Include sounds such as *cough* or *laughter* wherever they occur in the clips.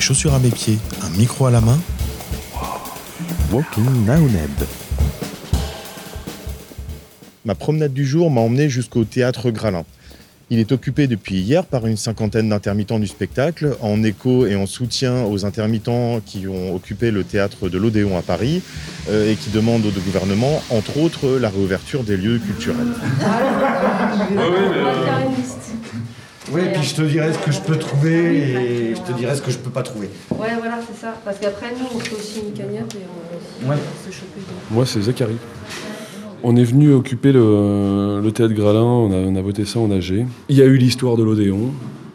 chaussures à mes pieds, un micro à la main. Walking Naoneb. Ma promenade du jour m'a emmené jusqu'au théâtre Gralin. Il est occupé depuis hier par une cinquantaine d'intermittents du spectacle, en écho et en soutien aux intermittents qui ont occupé le théâtre de l'Odéon à Paris euh, et qui demandent au gouvernement, entre autres, la réouverture des lieux culturels. Oui, puis je te dirai ce que je peux trouver et je te dirai ce que je peux pas trouver. Ouais, voilà, c'est ça. Parce qu'après, nous, on fait aussi une cagnotte et on, Ouais. se choper. Moi, c'est Zachary. On est venu occuper le, le théâtre Gralin, on a, on a voté ça en AG. Il y a eu l'histoire de l'Odéon,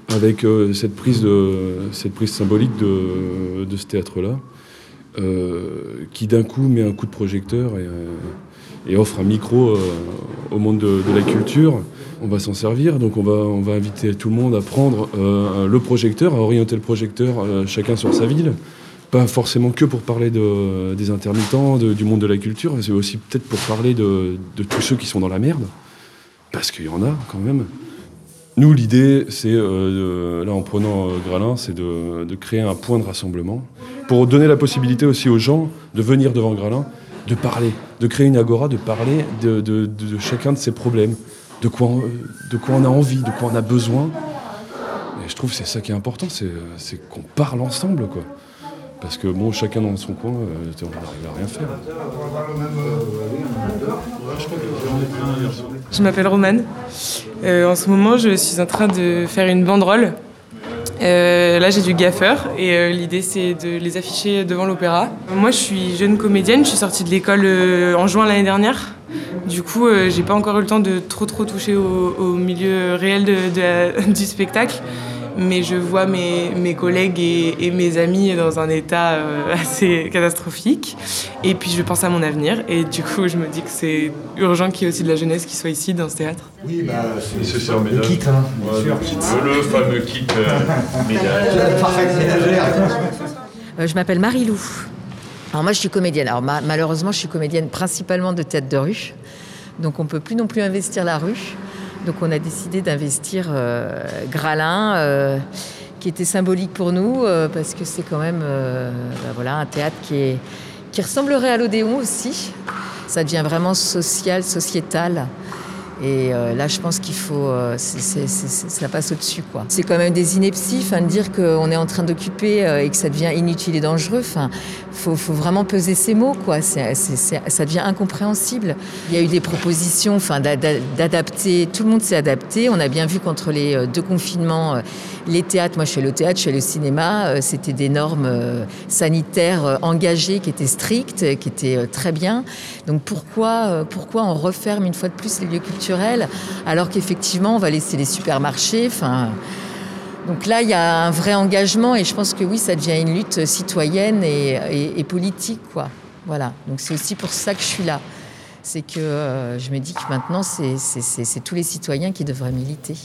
avec euh, cette, prise de, cette prise symbolique de, de ce théâtre-là, euh, qui d'un coup met un coup de projecteur et, euh, et offre un micro euh, au monde de, la culture. On va s'en servir, donc on va, on va inviter tout le monde à prendre euh, le projecteur, à orienter le projecteur euh, chacun sur sa ville. Pas forcément que pour parler de, des intermittents, du monde de la culture, c'est aussi peut-être pour parler de, tous ceux qui sont dans la merde, parce qu'il y en a quand même. Nous, l'idée, c'est, là en prenant euh, Gralin, c'est de créer un point de rassemblement pour donner la possibilité aussi aux gens de venir devant Gralin, de parler, de créer une agora, de parler de, chacun de ses problèmes, de quoi, on, a envie, de quoi on a besoin. Et je trouve que c'est ça qui est important, c'est, c'est qu'on parle ensemble, quoi. Parce que bon, chacun dans son coin, euh, on n'arrive à rien faire. Je m'appelle Romane. Euh, en ce moment, je suis en train de faire une banderole. Euh, là, j'ai du gaffeur et euh, l'idée, c'est de les afficher devant l'opéra. Moi, je suis jeune comédienne. Je suis sortie de l'école euh, en juin l'année dernière. Du coup, j'ai pas encore eu le temps de trop trop toucher au, milieu réel *laughs* du spectacle. Mais je vois mes, mes collègues et, et mes amis dans un état euh, *laughs* assez catastrophique. Et puis je pense à mon avenir. Et du coup, je me dis que c'est urgent qu'il y ait aussi de la jeunesse qui soit ici dans ce théâtre. Oui, bah, Nécessaire le ménage. kit, hein, bien sûr. Le fameux kit *laughs* ménagère. Euh, je m'appelle Marie-Lou. Alors moi, je suis comédienne. Alors ma- malheureusement, je suis comédienne principalement de théâtre de rue. Donc on peut plus non plus investir la rue. Donc on a décidé d'investir euh, Gralin, euh, qui était symbolique pour nous, euh, parce que c'est quand même euh, bah voilà, un théâtre qui, qui ressemblerait à l'Odéon aussi. Ça devient vraiment social, sociétal. Et euh, là, je pense qu'il faut, euh, ça passe au-dessus. C'est quand même des inepties, de dire qu'on est en train d'occuper euh, et que ça devient inutile et dangereux. Enfin, faut, vraiment peser ces mots, ça devient incompréhensible. Il y a eu des propositions, d'adapter. Tout le monde s'est adapté. On a bien vu qu'entre les euh, deux confinements, les théâtres, moi, je fais le théâtre, je fais le cinéma, c'était des normes sanitaires engagées qui étaient strictes, qui étaient très bien. Donc pourquoi on referme une fois de plus les lieux culturels? Alors qu'effectivement on va laisser les supermarchés enfin, Donc là, il y a un vrai engagement et je pense que oui, ça devient une lutte citoyenne et, politique. Quoi. Voilà. Donc c'est aussi pour ça que je suis là. C'est que euh, je me dis que maintenant, c'est tous les citoyens qui devraient militer.